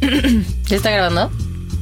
¿Ya está grabando?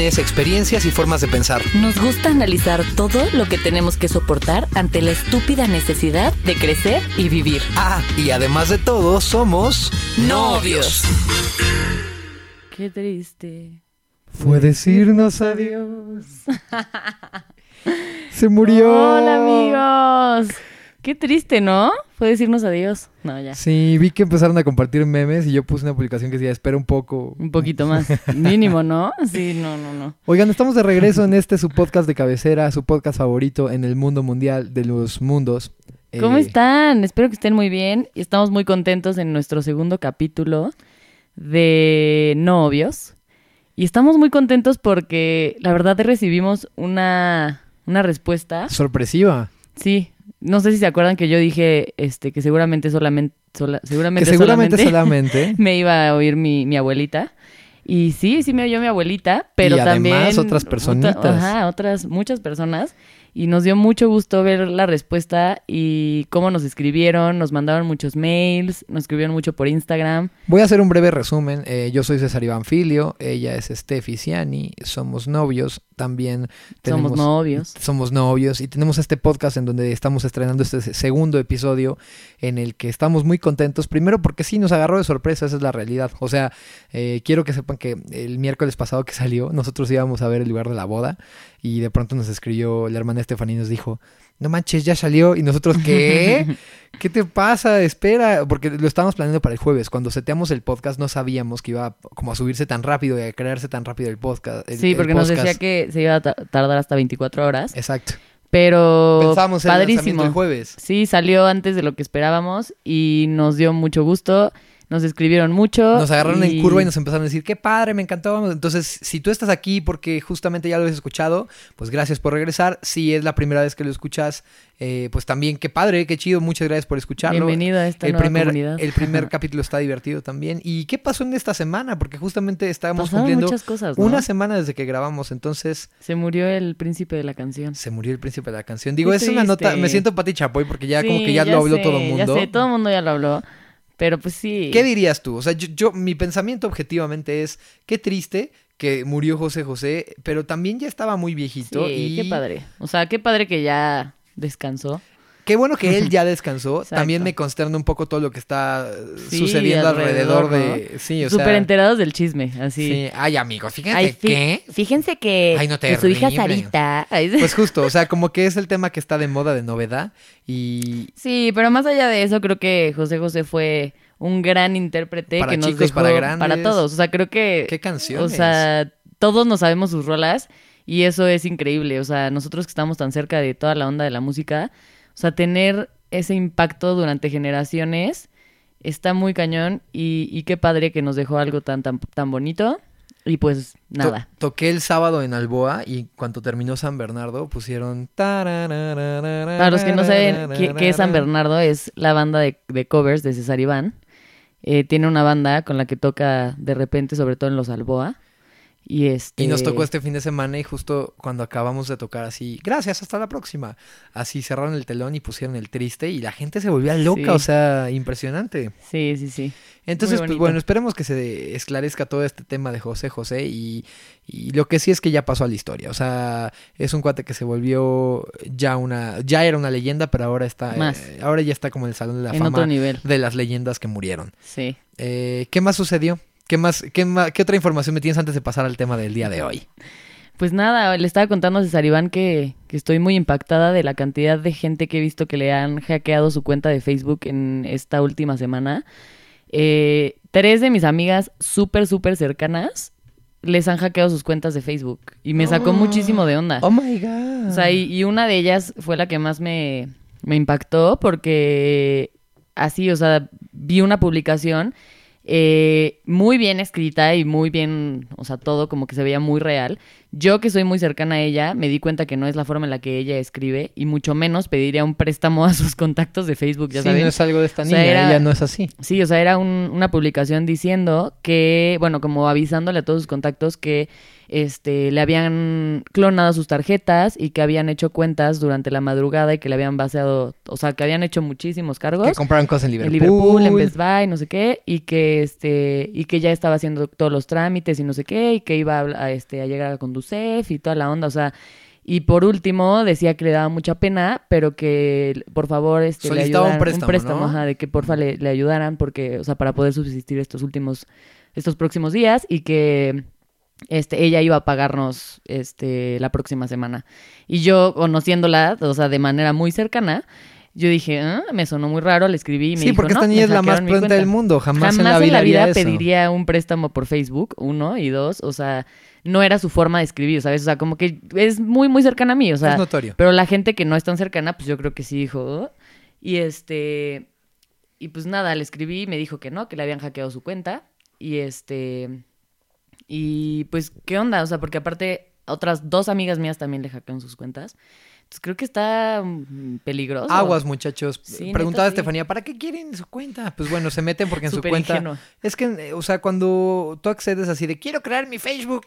experiencias y formas de pensar. Nos gusta analizar todo lo que tenemos que soportar ante la estúpida necesidad de crecer y vivir. Ah, y además de todo, somos novios. Qué triste. Fue decirnos adiós. Se murió. Hola amigos. Qué triste, ¿no? Fue decirnos adiós. No, ya. Sí, vi que empezaron a compartir memes y yo puse una publicación que decía, espera un poco. Un poquito más. Mínimo, ¿no? Sí, no, no, no. Oigan, estamos de regreso en este su podcast de cabecera, su podcast favorito en el mundo mundial de los mundos. ¿Cómo Eh, están? Espero que estén muy bien. Y estamos muy contentos en nuestro segundo capítulo de novios. Y estamos muy contentos porque la verdad recibimos una, una respuesta. Sorpresiva. Sí, no sé si se acuerdan que yo dije este que seguramente solamente sola- Que seguramente, seguramente solamente solamente. me iba a oír mi, mi abuelita. Y sí, sí me oyó mi abuelita, pero Y además también otras personitas. otra- ajá, otras muchas personas y nos dio mucho gusto ver la respuesta y cómo nos escribieron, nos mandaron muchos mails, nos escribieron mucho por Instagram. Voy a hacer un breve resumen. Eh, yo soy César Iván Filio, ella es Steffi Ciani, somos novios, también tenemos... Somos novios. Somos novios y tenemos este podcast en donde estamos estrenando este se- segundo episodio en el que estamos muy contentos. Primero porque sí, nos agarró de sorpresa, esa es la realidad. O sea, eh, quiero que sepan que el miércoles pasado que salió, nosotros íbamos a ver el lugar de la boda y de pronto nos escribió la hermana Estefanía y nos dijo, no manches, ya salió. Y nosotros, ¿qué? ¿Qué te pasa? Espera, porque lo estábamos planeando para el jueves. Cuando seteamos el podcast no sabíamos que iba como a subirse tan rápido y a crearse tan rápido el podcast. el- sí, porque nos decía que se iba a ta- tardar hasta 24 horas, Exacto. pero Pensábamos en el el jueves. Sí, salió antes de lo que esperábamos y nos dio mucho gusto. Nos escribieron mucho. Nos agarraron y- en curva y nos empezaron a decir, qué padre, me encantó. Entonces, si tú estás aquí porque justamente ya lo has escuchado, pues gracias por regresar. Si es la primera vez que lo escuchas, eh, pues también qué padre, qué chido, muchas gracias por escucharlo. Bienvenido a esta el nueva primer, comunidad. el primer capítulo está divertido también. ¿Y qué pasó en esta semana? Porque justamente estábamos Pasaron cumpliendo muchas cosas, ¿no? una semana desde que grabamos. Entonces, Se murió el príncipe de la canción. se murió el príncipe de la canción. Digo, es una nota, me siento Pati Chapoy porque ya como que ya, lo habló sé, todo el mundo. Ya sé, todo el mundo ya lo habló. Pero pues sí. ¿Qué dirías tú? O sea, yo, yo- mi pensamiento objetivamente es, qué triste que murió José José, pero también ya estaba muy viejito Sí, y qué padre. O sea, qué padre que ya descansó. Qué bueno que él ya descansó. Exacto. También me consterna un poco todo lo que está Sí, sucediendo alrededor, alrededor, de... Sí, o sea... Súper enterados del chisme, así. Sí. Ay, amigos, fíjate Ay, fí- que... Fíjense que, Ay, no, que su hija. Sarita. Ay, Pues justo, o sea, como que es el tema que está de moda, de novedad. Y Sí, pero más allá de eso, creo que José José fue un gran intérprete Para que nos chicos, dejó para grandes. para todos. O sea, creo que qué canciones. O sea, todos nos sabemos sus rolas y eso es increíble. O sea, nosotros que estamos tan cerca de toda la onda de la música, o sea, tener ese impacto durante generaciones está muy cañón y, y qué padre que nos dejó algo tan, tan, tan bonito. Y pues To- nada. toqué el sábado en Alboa y cuando terminó San Bernardo pusieron... Para Para los que no saben qué, qué es San Bernardo, es la banda de, de covers de César Iván. Eh, tiene una banda con la que toca de repente, sobre todo en los Alboa. Y, este... Y nos tocó este fin de semana y justo cuando acabamos de tocar así, gracias, hasta la próxima. Así cerraron el telón y pusieron el triste y la gente se volvía loca, Sí. o sea, impresionante. Sí, sí, sí. Entonces, pues bueno, esperemos que se esclarezca todo este tema de José José y, y lo que sí es que ya pasó a la historia. O sea, es un cuate que se volvió ya una, ya era una leyenda, pero ahora está, Más. eh, ahora ya está como en el salón de la en fama otro nivel. de las leyendas que murieron. Sí. Eh, ¿Qué más sucedió? ¿Qué más, qué ma- qué otra información me tienes antes de pasar al tema del día de hoy? Pues nada, le estaba contando a César Iván que, que estoy muy impactada de la cantidad de gente que he visto que le han hackeado su cuenta de Facebook en esta última semana. Eh, tres de mis amigas súper, súper cercanas les han hackeado sus cuentas de Facebook y me sacó Oh. muchísimo de onda. Oh my god. O sea, y, y una de ellas fue la que más me, me impactó porque así, o sea, vi una publicación eh, muy bien escrita y muy bien, o sea, todo como que se veía muy real. Yo que soy muy cercana a ella, me di cuenta que no es la forma en la que ella escribe y mucho menos pediría un préstamo a sus contactos de Facebook, ya sí, saben. no es algo de esta O sea, niña, era- ella no es así. Sí, o sea, era un- una publicación diciendo que, bueno, como avisándole a todos sus contactos que este, le habían clonado sus tarjetas y que habían hecho cuentas durante la madrugada y que le habían baseado, o sea, que habían hecho muchísimos cargos. Que compraron cosas en en Liverpool. Liverpool, en Best Buy, no sé qué, y que este, y que ya estaba haciendo todos los trámites y no sé qué, y que iba a, a, este, a llegar a Conducef y toda la onda, o sea, y por último decía que le daba mucha pena, pero que por favor este, le un préstamo, ¿no? ajá, de que porfa le, le ayudaran porque, o sea, para poder subsistir estos últimos, estos próximos días y que este, ella iba a pagarnos este, la próxima semana. Y yo, conociéndola, o sea, de manera muy cercana, yo dije, "Ah, me sonó muy raro, le escribí y me Sí, dijo, porque esta "No, niña es la más pronta cuenta". del mundo. Jamás, Jamás en la vida, pediría un préstamo por Facebook, uno, y dos, o sea, no era su forma de escribir, ¿sabes? O sea, como que es muy, muy cercana a mí, o sea, es notorio. pero la gente que no es tan cercana, pues yo creo que sí dijo. "Oh". Y este. Y pues nada, le escribí y me dijo que no, que le habían hackeado su cuenta. Y este. Y pues, ¿qué onda? O sea, porque aparte, otras dos amigas mías también le hackearon sus cuentas. Entonces creo que está mm, peligroso. Aguas, muchachos. Sí, Preguntaba sí. Estefanía, ¿para qué quieren su cuenta? Pues bueno, se meten porque en su cuenta. ingenuo. Es que, eh, o sea, cuando tú accedes así de quiero crear mi Facebook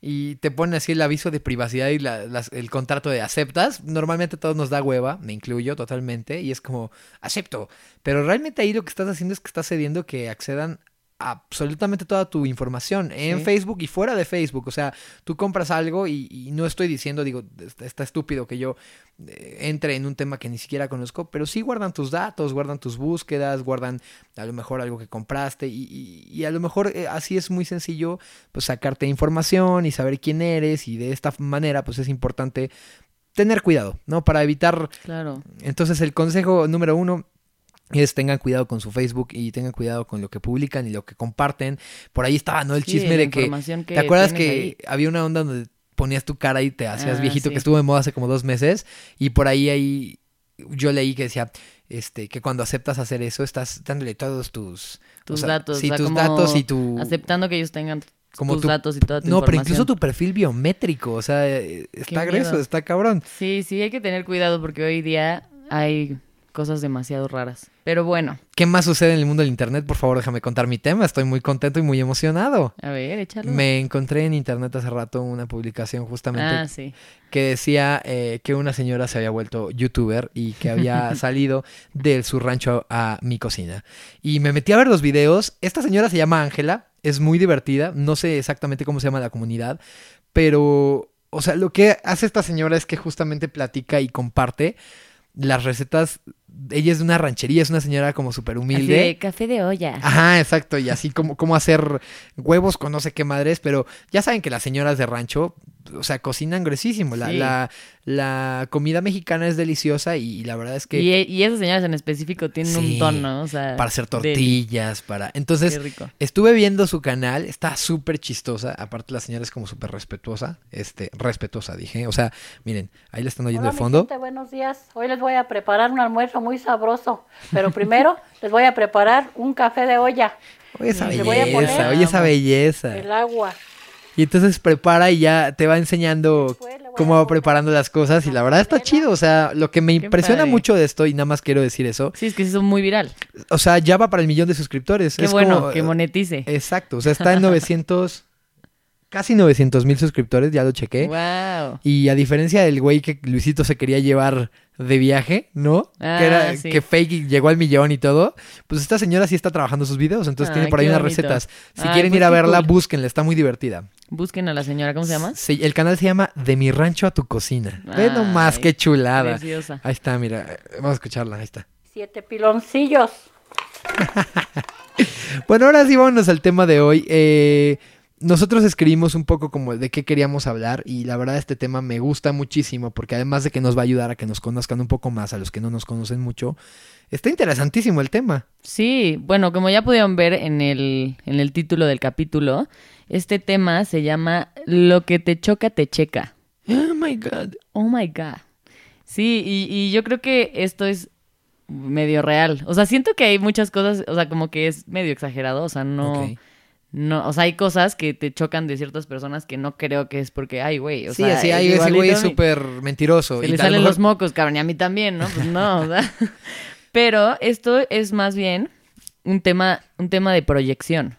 y te pone así el aviso de privacidad y la- las- el contrato de aceptas, normalmente todos nos da hueva, me incluyo totalmente, y es como acepto. Pero realmente ahí lo que estás haciendo es que estás cediendo que accedan a absolutamente toda tu información en Sí. Facebook y fuera de Facebook. O sea, tú compras algo y, y no estoy diciendo, digo, está, está estúpido que yo eh, entre en un tema que ni siquiera conozco, pero sí guardan tus datos, guardan tus búsquedas, guardan a lo mejor algo que compraste y, y- y a lo mejor eh, así es muy sencillo pues sacarte información y saber quién eres y de esta manera pues es importante tener cuidado, ¿no? Para evitar Claro. entonces el consejo número uno es tengan cuidado con su Facebook y tengan cuidado con lo que publican y lo que comparten. Por ahí estaba, ¿no? El chisme de que... ¿Te acuerdas que ahí. había una onda donde ponías tu cara y te hacías Ah, viejito, sí. que estuvo de moda hace como dos meses? Y por ahí, ahí yo leí que decía este que cuando aceptas hacer eso estás dándole todos tus... Tus o sea, datos. Sí, o sea, tus datos y tu... Aceptando que ellos tengan como tus tu- datos y toda tu No, pero incluso tu perfil biométrico, o sea, eh, está grueso, miedo. está cabrón. Sí, sí, hay que tener cuidado porque hoy día hay cosas demasiado raras. Pero bueno, ¿Qué más sucede en el mundo del internet? Por favor, déjame contar mi tema. Estoy muy contento y muy emocionado. a ver, échalo. Me encontré en internet hace rato una publicación justamente Ah, sí. que decía eh, que una señora se había vuelto youtuber y que había salido de su rancho a mi cocina. Y me metí a ver los videos. Esta señora se llama Ángela, es muy divertida. No sé exactamente cómo se llama la comunidad, pero, o sea, lo que hace esta señora es que justamente platica y comparte las recetas. Ella es de una ranchería, es una señora como súper humilde. de café de olla. Ajá, exacto, y así como, como hacer huevos con no sé qué madres, pero ya saben que las señoras de rancho, o sea, cocinan gruesísimo. La, Sí. la, la comida mexicana es deliciosa y, y la verdad es que Y, y esas señoras en específico tienen Sí, un tono, o sea... para hacer tortillas, para... Qué Entonces, rico. estuve viendo su canal, está súper chistosa, aparte la señora es como súper respetuosa, este, respetuosa, dije, o sea, miren, ahí la están oyendo Hola, de mi fondo. gente, buenos días. Hoy les voy a preparar un almuerzo muy sabroso, pero primero les voy a preparar un café de olla, Oye esa Le voy a belleza, poner- oye esa belleza. el agua. Y entonces prepara y ya te va enseñando cómo va preparando las cosas y la verdad está chido, o sea, lo que me Qué impresiona padre. mucho de esto y nada más quiero decir eso, Sí, es que es muy viral. o sea, ya va para el millón de suscriptores. Qué es bueno, como, que monetice. Exacto, o sea, está en 900, casi 900 mil suscriptores, ya lo chequé. Wow. Y a diferencia del güey que Luisito se quería llevar de viaje, ¿no? Ah, que era sí. que fake llegó al millón y todo. Pues esta señora sí está trabajando sus videos, entonces Ay, tiene por ahí unas bonito. recetas. Si Ay, quieren pues ir a verla, cool. búsquenla, está muy divertida. Busquen a la señora, ¿cómo se llama? Sí, el canal se llama De mi rancho a tu cocina. Ve nomás Ay, qué chulada. Preciosa. Ahí está, mira, vamos a escucharla, ahí está. Siete piloncillos. Bueno, ahora sí vámonos al tema de hoy. Eh, nosotros escribimos un poco como de qué queríamos hablar y la verdad este tema me gusta muchísimo porque además de que nos va a ayudar a que nos conozcan un poco más a los que no nos conocen mucho, está interesantísimo el tema. Sí, bueno, como ya pudieron ver en el, en el título del capítulo, este tema se llama Lo que te choca, te checa. Oh my god. Oh my God. Sí, y, y yo creo que esto es medio real. O sea, siento que hay muchas cosas, o sea, como que es medio exagerado, o sea, no... Ok. No, o sea, hay cosas que te chocan de ciertas personas que no creo que es porque, ay, güey, o sí, sea, así, es ay, ese güey súper mentiroso. Se y le salen mejor- los mocos, cabrón, y a mí también, ¿no? Pues no, o sea. Pero esto es más bien un tema, un tema de proyección.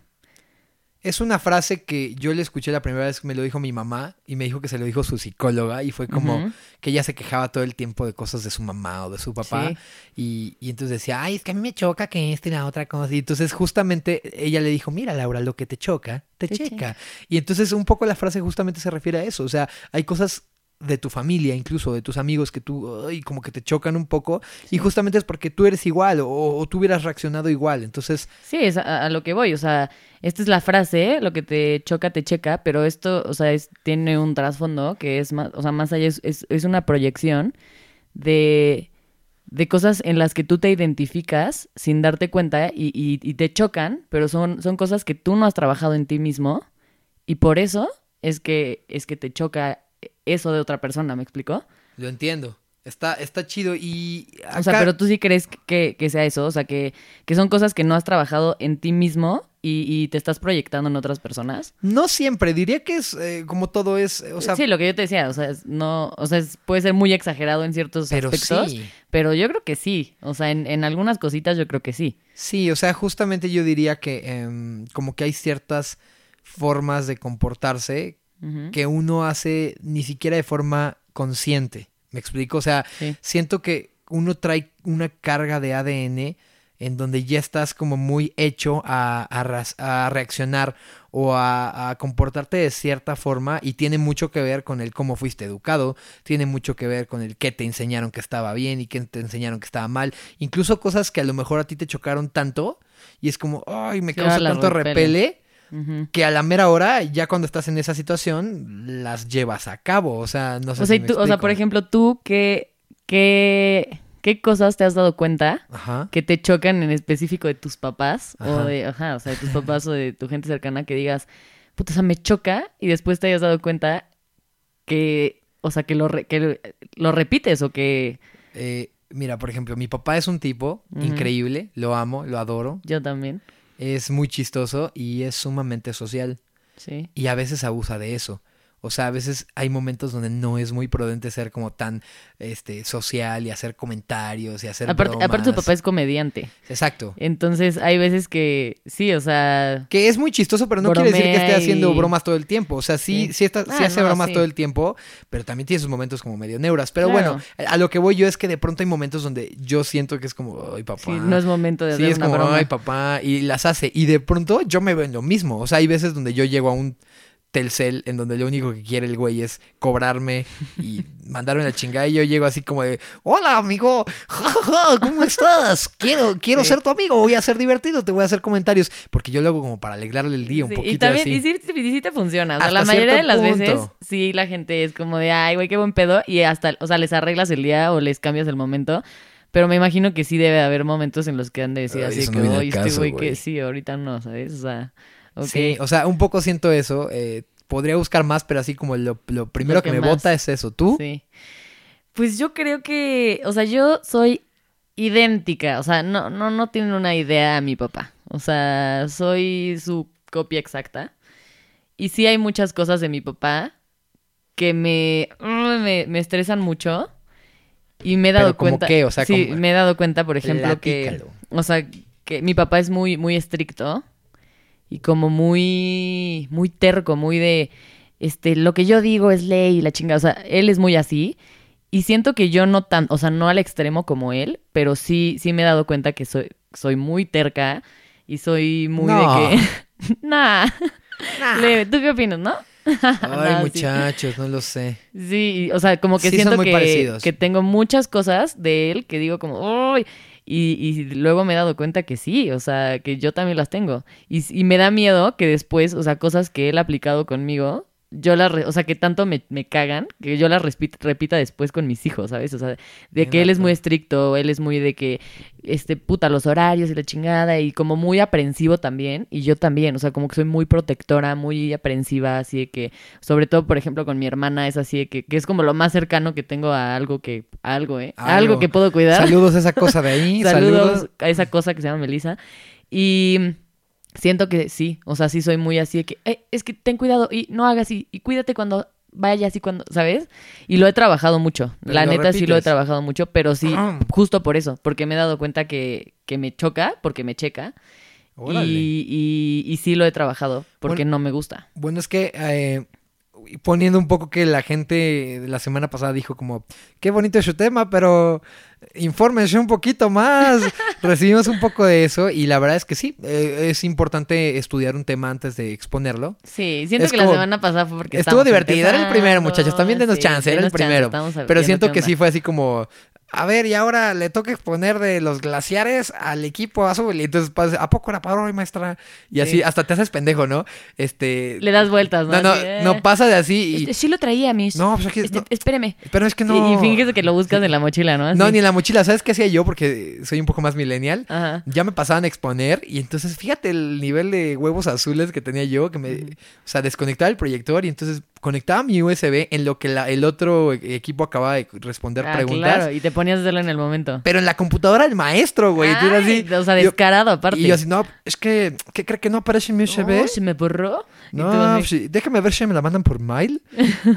Es una frase que yo le escuché la primera vez que me lo dijo mi mamá y me dijo que se lo dijo su psicóloga y fue como que ella se quejaba todo el tiempo de cosas de su mamá o de su papá Sí. y, y entonces decía, ay, es que a mí me choca que esta y la otra cosa. Y entonces justamente ella le dijo, mira Laura, lo que te choca, te, Te checa. checa. Y entonces un poco la frase justamente se refiere a eso. O sea, hay cosas de tu familia, incluso de tus amigos que tú, ay, como que te chocan un poco y justamente es porque tú eres igual o, o tú hubieras reaccionado igual. Entonces, Sí, es a, a lo que voy. O sea, esta es la frase, lo que te choca, te checa, pero esto, o sea, es, tiene un trasfondo que es más, o sea, más allá es, es, es una proyección de, de cosas en las que tú te identificas sin darte cuenta y, y- y te chocan, pero son, son cosas que tú no has trabajado en ti mismo y por eso es que, es que te choca eso de otra persona, ¿me explicó? lo entiendo. Está, está chido y... O sea, pero tú sí crees que, que sea eso, o sea, que, que son cosas que no has trabajado en ti mismo y, y te estás proyectando en otras personas. No siempre, diría que es eh, como todo es, eh, o sea, sí, lo que yo te decía, o sea, es- no, o sea, es- puede ser muy exagerado en ciertos pero aspectos, sí. pero yo creo que sí, o sea, en, en algunas cositas yo creo que sí. Sí, o sea, justamente yo diría que em, como que hay ciertas formas de comportarse Que uno hace ni siquiera de forma consciente. ¿Me explico? O sea, Sí. siento que uno trae una carga de ADN en donde ya estás como muy hecho a, a a reaccionar o a, a comportarte de cierta forma y tiene mucho que ver con el cómo fuiste educado, tiene mucho que ver con el qué te enseñaron que estaba bien y qué te enseñaron que estaba mal, incluso cosas que a lo mejor a ti te chocaron tanto y es como, ay, me Sí, causa tanto repele. repele Que a la mera hora, ya cuando estás en esa situación, las llevas a cabo. O sea, no sé O sea, si me tú- o sea, por ejemplo, tú, ¿qué, qué, ¿qué cosas te has dado cuenta Ajá. que te chocan en específico de tus papás o de, ajá, o sea, de tus papás o de tu gente cercana que digas, puta, o sea, me choca y después te hayas dado cuenta que, o sea, que lo, re- que lo repites o que Eh, mira, por ejemplo, mi papá es un tipo increíble, lo amo, lo adoro, yo también, es muy chistoso y es sumamente social. sí. Y a veces abusa de eso. O sea, a veces hay momentos donde no es muy prudente ser como tan este social y hacer comentarios y hacer Aparte, aparte bromas. papá es comediante, Exacto. entonces hay veces que, sí, o sea, Que es muy chistoso, pero no quiere decir que esté haciendo bromas todo el tiempo. O sea, sí, Sí. sí, está, sí Ah, hace no, bromas sí. todo el tiempo, pero también tiene sus momentos como medio neuras. Pero Claro. bueno, a lo que voy yo es que de pronto hay momentos donde yo siento que es como, ay, papá. sí, no es momento de Sí, hacer es una como, broma. ay, papá, y las hace. Y de pronto yo me veo en lo mismo. O sea, hay veces donde yo llego a un Telcel en donde lo único que quiere el güey es cobrarme y mandarme la chingada y yo llego así como de, hola amigo, Ja, ja, ja, ¿cómo estás? Quiero, quiero Sí. ser tu amigo, voy a ser divertido, te voy a hacer comentarios, porque yo lo hago como para alegrarle el día un Sí, poquito y también, así. y sí, y sí te funciona. O sea, Hasta la mayoría de las veces, sí, la gente es como de, ay, güey, qué buen pedo. Y hasta, o sea, les arreglas el día o les cambias el momento. Pero me imagino que sí debe haber momentos en los que han de decir Ay, así que, no oye, este güey". que sí, ahorita no, ¿sabes? O sea, Sí, o sea, un poco siento eso. eh, podría buscar más, pero así como lo, lo primero Lo que, que me bota es eso. ¿Tú? Sí. Pues yo creo que, o sea, yo soy idéntica, o sea, no, no, no tienen una idea a mi papá. O sea, soy su copia exacta. Y sí hay muchas cosas de mi papá que me, mm, me, me estresan mucho. Y me he dado ¿Pero cómo cuenta. qué? O sea, sí, ¿cómo? me he dado cuenta, por ejemplo, que. O sea, que mi papá es muy, muy estricto. Y como muy, muy terco, muy de. Este, lo que yo digo es ley y la chingada. O sea, él es muy así. Y siento que yo no tan, o sea, no al extremo como él, pero sí, sí me he dado cuenta que soy, soy muy terca y soy muy No. de que. nah. Leve. ¿Tú qué opinas, no? Ay, No, sí. muchachos, no lo sé. Sí, o sea, como que Sí, siento que, que tengo muchas cosas de él que digo como, ¡ay! Y, y luego me he dado cuenta que sí, o sea, que yo también las tengo. Y, y me da miedo que después, o sea, cosas que él ha aplicado conmigo, yo las, o sea, que tanto me, me cagan, que yo las repita después con mis hijos, ¿sabes? O sea, de que él es muy estricto, él es muy de que, este, puta, los horarios y la chingada, y como muy aprensivo también, y yo también, o sea, como que soy muy protectora, muy aprensiva, así de que, sobre todo, por ejemplo, con mi hermana, es así de que, que es como lo más cercano que tengo a algo que, a algo, ¿eh? A algo Algo. que puedo cuidar. Saludos a esa cosa de ahí. Saludos, saludos. a esa cosa que se llama Melissa. Y siento que sí, o sea, sí soy muy así de que, "Eh, es que ten cuidado y no hagas y, y cuídate cuando vayas y cuando, ¿sabes? Y lo he trabajado mucho. Pero La neta sí lo he trabajado mucho, pero sí, Ah. justo por eso, porque me he dado cuenta que, que me choca, porque me checa. Y, y, y sí lo he trabajado, porque Bueno. no me gusta. Bueno, es que eh, poniendo un poco que la gente de la semana pasada dijo como, qué bonito es su tema, pero infórmense un poquito más. Recibimos un poco de eso y la verdad es que sí, eh, es importante estudiar un tema antes de exponerlo. Sí, siento Es que la semana pasada fue porque Estuvo divertido, era el primero, muchachos. También denos sí, chance, era el chance, primero. Pero siento que sí fue así como, a ver, y ahora le toca exponer de los glaciares al equipo azul. Y entonces, pasa, ¿a poco era para hoy, maestra? Y así, Sí. hasta te haces pendejo, ¿no? Este. Le das vueltas, ¿no? no, no, Así, eh. no pasa de así. Y, Este, sí lo traía, mis. No, pues aquí- Este, no. Espéreme. pero es que Y- no. Y, finges que lo buscas en la mochila, ¿no? Así. No, ni en la mochila. ¿Sabes qué hacía yo? Porque soy un poco más millennial. Ajá. Ya me pasaban a exponer y entonces fíjate el nivel de huevos azules que tenía yo, que me, o sea, desconectaba el proyector y entonces conectaba mi USB en lo que la- el otro equipo acababa de responder Ah, preguntas. claro, y te ponías a hacerlo en el momento. Pero en la computadora del maestro, güey. Ay, así, o sea, yo- descarado aparte. y yo así, no, es que, ¿qué cree que no aparece en mi USB? Oh, se me borró. No, así, pues sí, déjame ver si me la mandan por mail.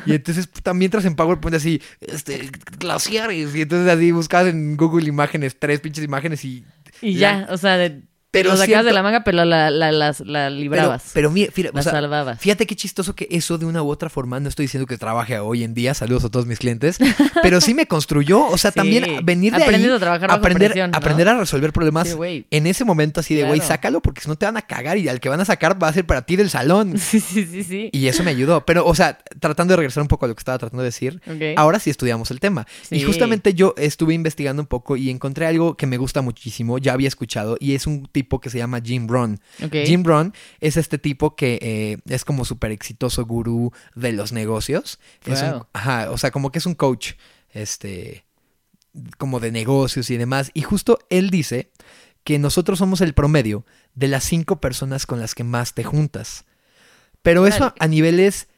y entonces puta, mientras en PowerPoint así, este, glaciares. Y entonces así buscabas en Google Imágenes, tres pinches imágenes y... y ya, o sea, de, Pero lo sacabas siento- de la manga, pero la, la, la Pero, librabas. pero mira, fíjate, la o sea, salvabas. fíjate qué chistoso que eso de una u otra forma, no estoy diciendo que trabaje hoy en día, saludos a todos mis clientes, pero sí me construyó, o sea, Sí, también venir de aprendes ahí, a trabajar bajo aprender, presión, ¿no? aprender a resolver problemas Sí, en ese momento así de, güey, Claro. sácalo porque si no te van a cagar y al que van a sacar va a ser para ti del salón. Sí, sí, sí, sí. Y eso me ayudó. Pero, o sea, tratando de regresar un poco a lo que estaba tratando de decir, ahora sí estudiamos el tema. Y justamente yo estuve investigando un poco y encontré algo que me gusta muchísimo, ya había escuchado, y es un tipo que se llama Jim. Ok. Jim Rohn es este tipo que eh, es como súper exitoso gurú de los negocios. Es un- Wow. ajá, o sea, como que es un coach, este, como de negocios y demás. Y justo él dice que nosotros somos el promedio de las cinco personas con las que más te juntas. Pero eso a niveles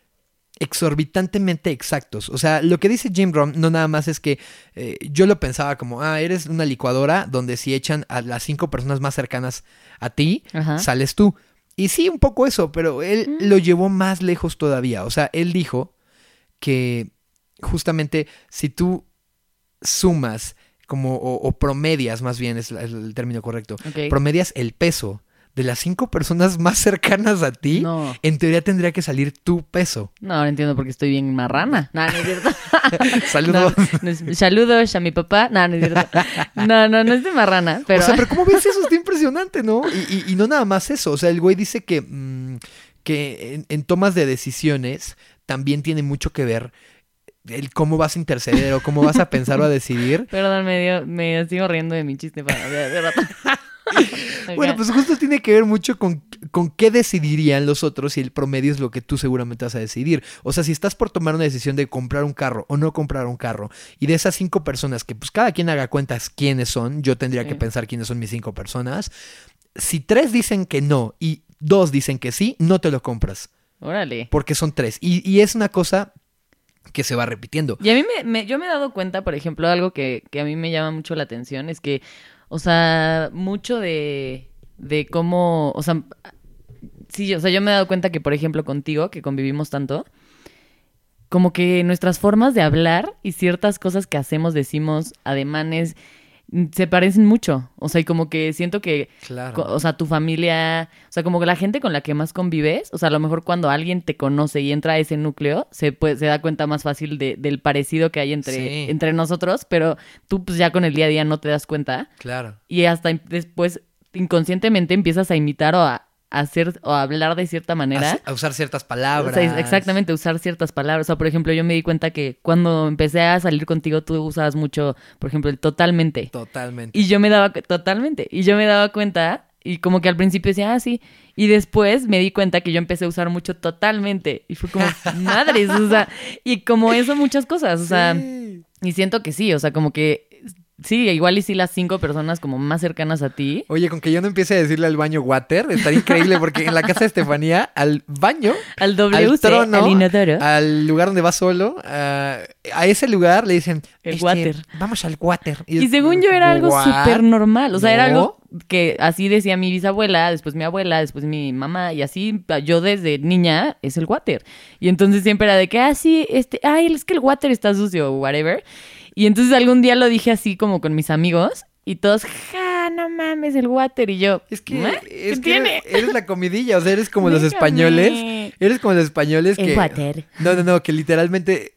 exorbitantemente exactos. O sea, lo que dice Jim Rohn no nada más es que eh, yo lo pensaba como, ah, eres una licuadora donde si echan a las cinco personas más cercanas a ti, Ajá. sales tú. Y sí, un poco eso, pero él Mm. lo llevó más lejos todavía. O sea, él dijo que justamente si tú sumas como o, o promedias más bien es el término correcto, promedias el peso de las cinco personas más cercanas a ti, No. en teoría tendría que salir tu peso. No, ahora entiendo por qué estoy bien marrana. No, no es cierto. Saludos. No, no saludos a mi papá. No, no es cierto. No, no, no es de marrana. Pero... O sea, pero ¿cómo ves eso? Está impresionante, ¿no? Y, y- y no nada más eso. O sea, el güey dice que, mm, que en, en tomas de decisiones también tiene mucho que ver el cómo vas a interceder o cómo vas a pensar o a decidir. Perdón, me, dio, me sigo riendo de mi chiste para de rato. Bueno, pues justo tiene que ver mucho con, con qué decidirían los otros y el promedio es lo que tú seguramente vas a decidir. O sea, si estás por tomar una decisión de comprar un carro o no comprar un carro, y de esas cinco personas que pues cada quien haga cuentas quiénes son, yo tendría que pensar quiénes son mis cinco personas. Si tres dicen que no y dos dicen que sí, no te lo compras, Órale. porque son tres. Y, y es una cosa que se va repitiendo. Y a mí me, me- yo me he dado cuenta, por ejemplo, algo que, que a mí me llama mucho la atención es que, o sea, mucho de, de cómo, o sea, sí, o sea, yo me he dado cuenta que, por ejemplo, contigo, que convivimos tanto, como que nuestras formas de hablar y ciertas cosas que hacemos, decimos, ademanes, se parecen mucho. O sea, y como que siento que Claro. O sea, tu familia, o sea, como que la gente con la que más convives, o sea, a lo mejor cuando alguien te conoce y entra a ese núcleo, se, puede, se da cuenta más fácil de- del parecido que hay entre, Sí. entre nosotros, pero tú pues ya con el día a día no te das cuenta Claro. y hasta después inconscientemente empiezas a imitar o a hacer o hablar de cierta manera. A, a usar ciertas O palabras. sea, exactamente, usar ciertas palabras. O sea, por ejemplo, yo me di cuenta que cuando empecé a salir contigo, tú usabas mucho, por ejemplo, el totalmente. Totalmente. Y yo me daba totalmente. Y yo me daba cuenta Y como que al principio decía, ah, sí. Y después me di cuenta que yo empecé a usar mucho totalmente. Y fue como, madres, o sea, y como eso muchas cosas, o sea, Sí. y siento que sí, o sea, como que sí, igual y sí las cinco personas como más cercanas a ti. Oye, con que yo no empiece a decirle al baño water, estaría increíble porque en la casa de Estefanía, al baño, Al WC, al trono, al inodoro. al lugar donde va solo, a, a ese lugar le dicen, El este, water. Vamos al water. Y según yo era algo súper normal. O sea, era algo que así decía mi bisabuela, después mi abuela, después mi mamá, y así yo desde niña es el water. Y entonces siempre era de que, ah, sí, este, ay, es que el water está sucio whatever. Y entonces algún día lo dije así como con mis amigos, y todos, ja, no mames, el water. Y yo, Es que, "¿Eh? es ¿Qué que tiene? eres, eres la comidilla, o sea, eres como los españoles. Eres como los españoles El que... water. No, no, no, que literalmente...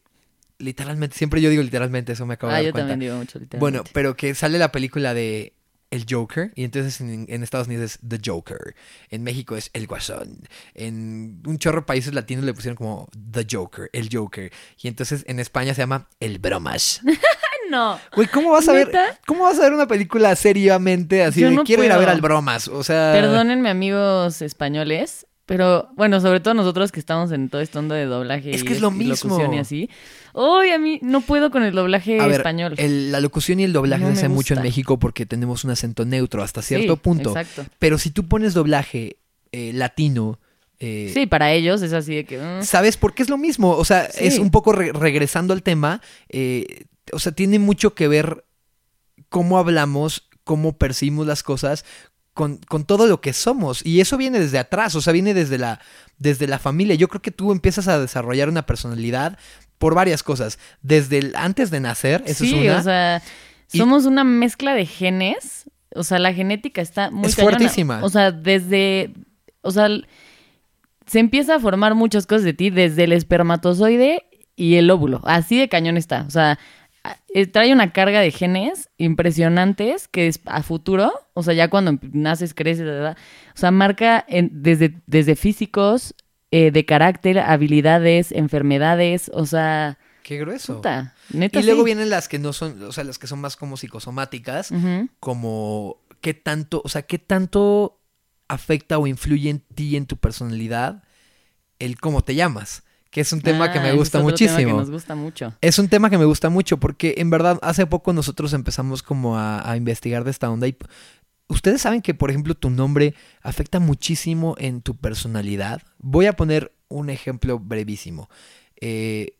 Literalmente, siempre yo digo literalmente, eso me acabo de Ah, dar yo cuenta. también digo mucho literalmente. Bueno, pero que sale la película de El Joker y entonces en, en Estados Unidos es The Joker. En México es El Guasón. En un chorro de países latinos le pusieron como The Joker, El Joker. Y entonces en España se llama El Bromas. no. Güey, ¿cómo vas a ver? ¿Neta? ¿Cómo vas a ver una película seriamente así Yo de no quiero ir a ver al Bromas? O sea, Perdónenme, amigos españoles, pero bueno, sobre todo nosotros que estamos en todo este onda de doblaje Es y, que es lo y mismo. y así. Uy, a mí no puedo con el doblaje a ver, español. el- la locución y el doblaje No se hace mucho en. México porque tenemos un acento neutro hasta cierto Sí, punto. Exacto. Pero si tú pones doblaje eh, latino, eh, Sí, para ellos es así de que. mm, ¿Sabes? Porque es lo mismo. O sea, Sí. es un poco re- regresando al tema. eh, o sea, tiene mucho que ver cómo hablamos, cómo percibimos las cosas con, con todo lo que somos. Y eso viene desde atrás, o sea, viene desde la, desde la familia. Yo creo que tú empiezas a desarrollar una personalidad por varias cosas. Desde el, antes de nacer, eso sí, es una. o sea, Y- somos una mezcla de genes. O sea, la genética está muy Es cañona. fuertísima. O sea, desde. O sea, se empieza a formar muchas cosas de ti desde el espermatozoide y el óvulo. Así de cañón está. O sea, eh, trae una carga de genes impresionantes que es a futuro, o sea, ya cuando naces, creces, ¿verdad? o sea, marca en- desde, desde físicos, eh, de carácter, habilidades, enfermedades, o sea, Qué grueso. puta, neta Y luego sí. vienen las que no son, o sea, las que son más como psicosomáticas. Como qué tanto, o sea, qué tanto afecta o influye en ti y en tu personalidad el cómo te llamas, que es un tema que Ah, me ese gusta es otro tema muchísimo. que nos gusta mucho. Es un tema que me gusta mucho porque en verdad hace poco nosotros empezamos como a, a investigar de esta onda y ustedes saben que por ejemplo tu nombre afecta muchísimo en tu personalidad. Voy a poner un ejemplo brevísimo. Eh,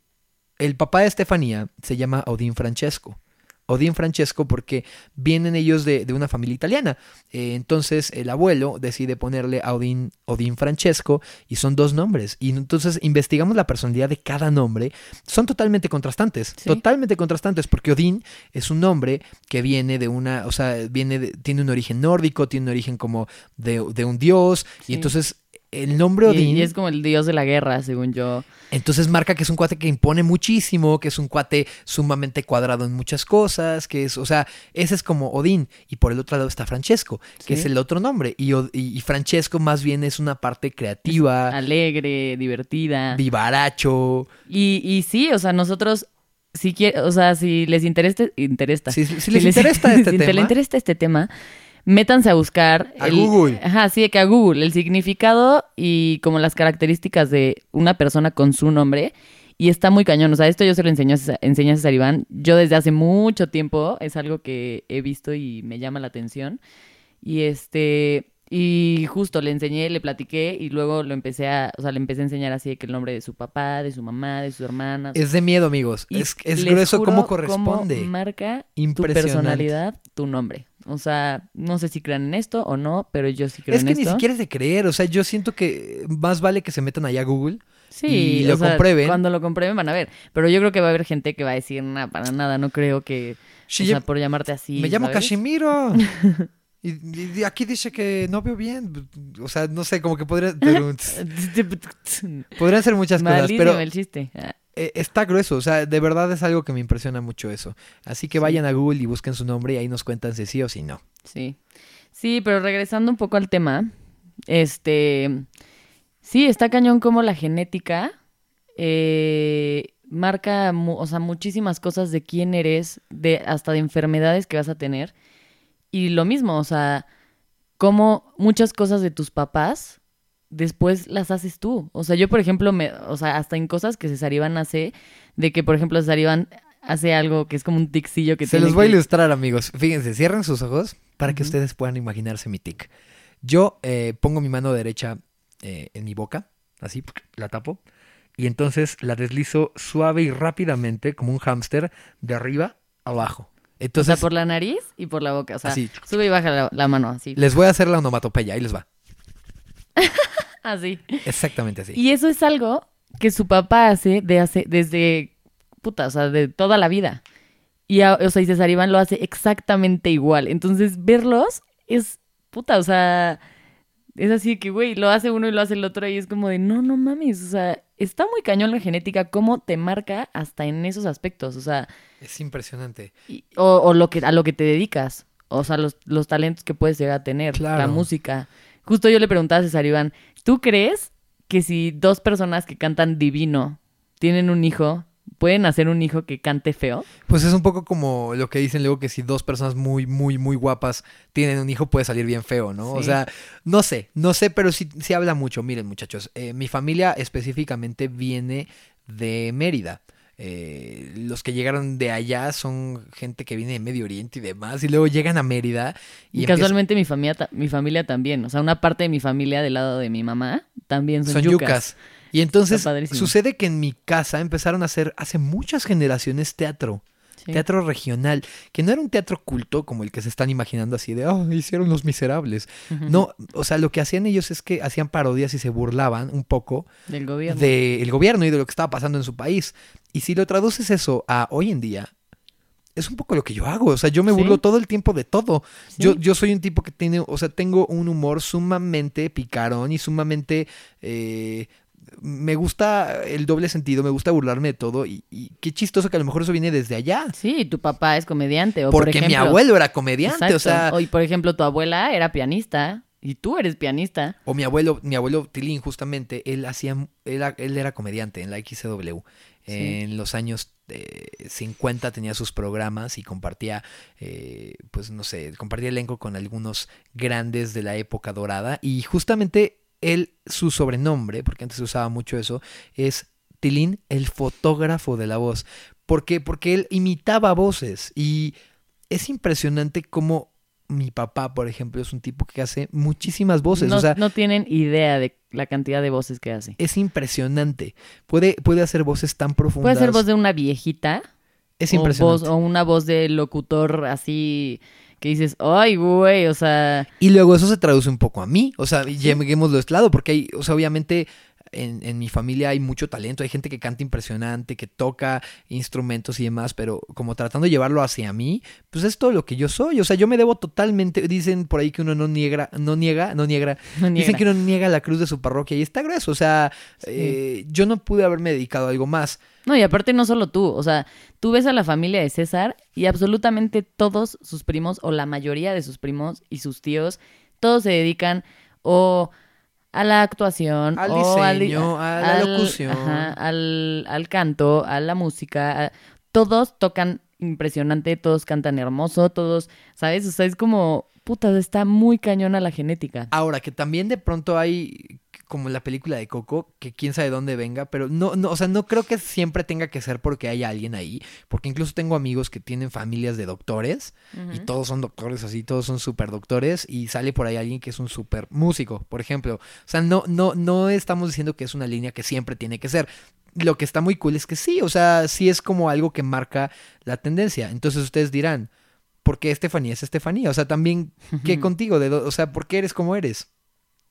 el papá de Estefanía se llama Odín Francesco. Odín Francesco porque vienen ellos de, de una familia italiana. Eh, entonces el abuelo decide ponerle a Odín, Odín Francesco y son dos nombres. Y entonces investigamos la personalidad de cada nombre. Son totalmente contrastantes. Sí. Totalmente contrastantes porque Odín es un nombre que viene de una, o sea, viene de- tiene un origen nórdico, tiene un origen como de, de un dios. Sí. Y entonces el nombre Odín... y es como el dios de la guerra, según yo. Entonces marca que es un cuate que impone muchísimo, que es un cuate sumamente cuadrado en muchas cosas, que es, o sea, ese es como Odín. Y por el otro lado está Francesco, que Sí. es el otro nombre. Y, Od- y- y Francesco más bien es una parte creativa, Alegre, divertida. vivaracho. Y, y sí, o sea, nosotros, si quiere, o sea, si les interesa, interesa. Si, si les interesa este si te tema, le interesa este tema, métanse a buscar. A Google. Ajá, sí, que a Google, el significado y como las características de una persona con su nombre. Y está muy cañón. O sea, esto yo se lo enseñé enseñé a César Iván. Yo desde hace mucho tiempo es algo que he visto y me llama la atención. Y este. Y justo le enseñé, le platiqué y luego lo empecé a, o sea, le empecé a enseñar así de que el nombre de su papá, de su mamá, de su hermana. es de miedo, amigos. Y es es grueso cómo corresponde. Cómo marca tu personalidad, tu nombre. O sea, no sé si crean en esto o no, pero yo sí creo Es en que ni esto. siquiera es de creer, o sea, yo siento que más vale que se metan allá a Google. Sí, y lo o sea, comprueben. Cuando lo comprueben van a ver. Pero yo creo que va a haber gente que va a decir, nada, para nada, no creo que. Sí, o sea, por llamarte así. Me llamo ¿sabes? Cashimiro. Y, y- aquí dice que no veo bien. O sea, no sé, como que podría, podrían ser muchas cosas. Malísimo Pero el chiste. Ah, eh, está grueso. O sea, de verdad es algo que me impresiona mucho eso. Así que Sí. vayan a Google y busquen su nombre y ahí nos cuentan si sí o si no. Sí. Sí, pero regresando un poco al tema, este. Sí, está cañón como la genética eh, marca, o sea, muchísimas cosas de quién eres, de hasta de enfermedades que vas a tener. Y lo mismo, o sea, cómo muchas cosas de tus papás después las haces tú. O sea, yo, por ejemplo, me, o sea, hasta en cosas que César Iván hace, de que, por ejemplo, César Iván hace algo que es como un ticillo que Se tiene los voy a ilustrar, amigos. Fíjense, cierren sus ojos para que ustedes puedan imaginarse mi tic. Yo eh, pongo mi mano derecha eh, en mi boca, así, la tapo, y entonces la deslizo suave y rápidamente, como un hámster, de arriba a abajo. O Entonces, sea, por la nariz y por la boca. O sea, Así. sube y baja la, la mano, así. les voy a hacer la onomatopeya, ahí les va. Así. Exactamente así. Y eso es algo que su papá hace, de hace desde, puta, o sea, de toda la vida. Y, a- o sea, y César Iván lo hace exactamente igual. Entonces, verlos es, puta, o sea, es así que, güey, lo hace uno y lo hace el otro y es como de, no, no mames, o sea, está muy cañón la genética, cómo te marca hasta en esos aspectos, o sea, Es impresionante. y- o, o lo que, a lo que te dedicas, o sea, los, los talentos que puedes llegar a tener, la música. Justo yo le preguntaba a César Iván, ¿tú crees que si dos personas que cantan divino tienen un hijo, pueden hacer un hijo que cante feo? Pues es un poco como lo que dicen luego que si dos personas muy, muy, muy guapas tienen un hijo puede salir bien feo, ¿no? O sea, no sé, no sé, pero sí, sí habla mucho. Miren, muchachos, eh, mi familia específicamente viene de Mérida. Eh, los que llegaron de allá son gente que viene de Medio Oriente y demás, y luego llegan a Mérida y, Y, empiezan- casualmente mi familia, mi familia también, o sea, una parte de mi familia del lado de mi mamá también son, son yucas. yucas. Y entonces sucede que en mi casa empezaron a hacer hace muchas generaciones teatro. Sí. Teatro regional, que no era un teatro culto como el que se están imaginando así de, oh, hicieron los miserables. No, o sea, lo que hacían ellos es que hacían parodias y se burlaban un poco Del gobierno. del gobierno y de lo que estaba pasando en su país. Y si lo traduces eso a hoy en día, es un poco lo que yo hago. O sea, yo me Sí. burlo todo el tiempo de todo. Yo, yo soy un tipo que tiene, o sea, tengo un humor sumamente picarón y sumamente... eh, me gusta el doble sentido, me gusta burlarme de todo y, y qué chistoso que a lo mejor eso viene desde allá. Sí, tu papá es comediante. O por Porque mi abuelo era comediante, Exacto. o sea, y por ejemplo, tu abuela era pianista y tú eres pianista. O mi abuelo, mi abuelo Tilín, justamente, él hacía, él, él era comediante en la XCW. En los años eh, 50 tenía sus programas y compartía, eh, pues no sé, compartía elenco con algunos grandes de la época dorada. Y justamente él, su sobrenombre, porque antes se usaba mucho eso, es Tilín, el fotógrafo de la voz. ¿Por qué? Porque él imitaba voces y es impresionante cómo mi papá, por ejemplo, es un tipo que hace muchísimas voces. no, o sea, no tienen idea de la cantidad de voces que hace. es impresionante. Puede, puede hacer voces tan profundas. Puede ser voz de una viejita Es o, impresionante. voz- o una voz de locutor así que dices, ay, güey, o sea, Y luego eso se traduce un poco a mí. O sea, lleguémoslo de este lado, porque hay, o sea, obviamente en, en mi familia hay mucho talento, hay gente que canta impresionante, que toca instrumentos y demás, pero como tratando de llevarlo hacia mí, pues es todo lo que yo soy. O sea, yo me debo totalmente, dicen por ahí que uno no niega, no niega, no niega, no dicen que uno niega la cruz de su parroquia y está grueso. O sea, eh, yo no pude haberme dedicado a algo más. No, y aparte no solo tú, o sea, tú ves a la familia de César y absolutamente todos sus primos o la mayoría de sus primos y sus tíos, todos se dedican o a la actuación, Al o al- diseño, a la al- locución. ajá, al, al canto, a la música, a- todos tocan impresionante, todos cantan hermoso, todos, ¿sabes? O sea, es como, puta, está muy cañona la genética. Ahora, que también de pronto hay, como la película de Coco, que quién sabe dónde venga, pero no, no, o sea, no creo que siempre tenga que ser porque haya alguien ahí, porque incluso tengo amigos que tienen familias de doctores y todos son doctores así, todos son súper doctores y sale por ahí alguien que es un súper músico, por ejemplo. O sea, no, no, no estamos diciendo que es una línea que siempre tiene que ser. Lo que está muy cool es que sí, o sea, sí es como algo que marca la tendencia. Entonces ustedes dirán, ¿por qué Estefanía es Estefanía? O sea, también, ¿qué contigo? De o sea, ¿por qué eres como eres?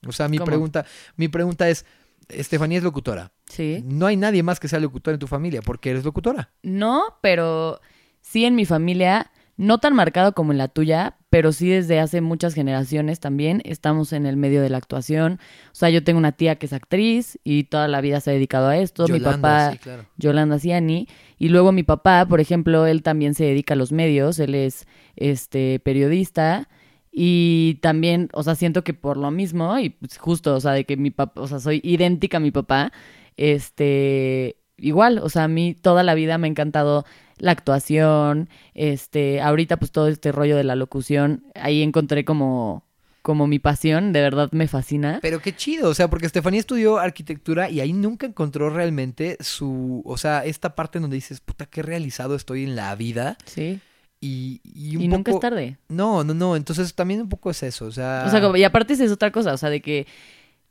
O sea, mi ¿Cómo? pregunta, mi pregunta es, Estefanía es locutora. Sí. No hay nadie más que sea locutor en tu familia, ¿por qué eres locutora? No, pero sí en mi familia, no tan marcado como en la tuya, pero sí desde hace muchas generaciones también estamos en el medio de la actuación. O sea, yo tengo una tía que es actriz y toda la vida se ha dedicado a esto. mi papá, sí, claro. Yolanda Ciani. Y luego mi papá, por ejemplo, él también se dedica a los medios, él es este periodista. Y también, o sea, siento que por lo mismo, y pues justo, o sea, de que mi papá, o sea, soy idéntica a mi papá, este, igual, o sea, a mí toda la vida me ha encantado la actuación, este, ahorita pues todo este rollo de la locución, ahí encontré como, como mi pasión, de verdad me fascina. Pero qué chido, o sea, porque Estefanía estudió arquitectura y ahí nunca encontró realmente su, o sea, esta parte en donde dices, puta, qué realizado estoy en la vida. Sí. Y, y un Y poco... nunca es tarde. No, no, no, entonces también un poco es eso, o sea... O sea, y aparte es otra cosa, o sea, de que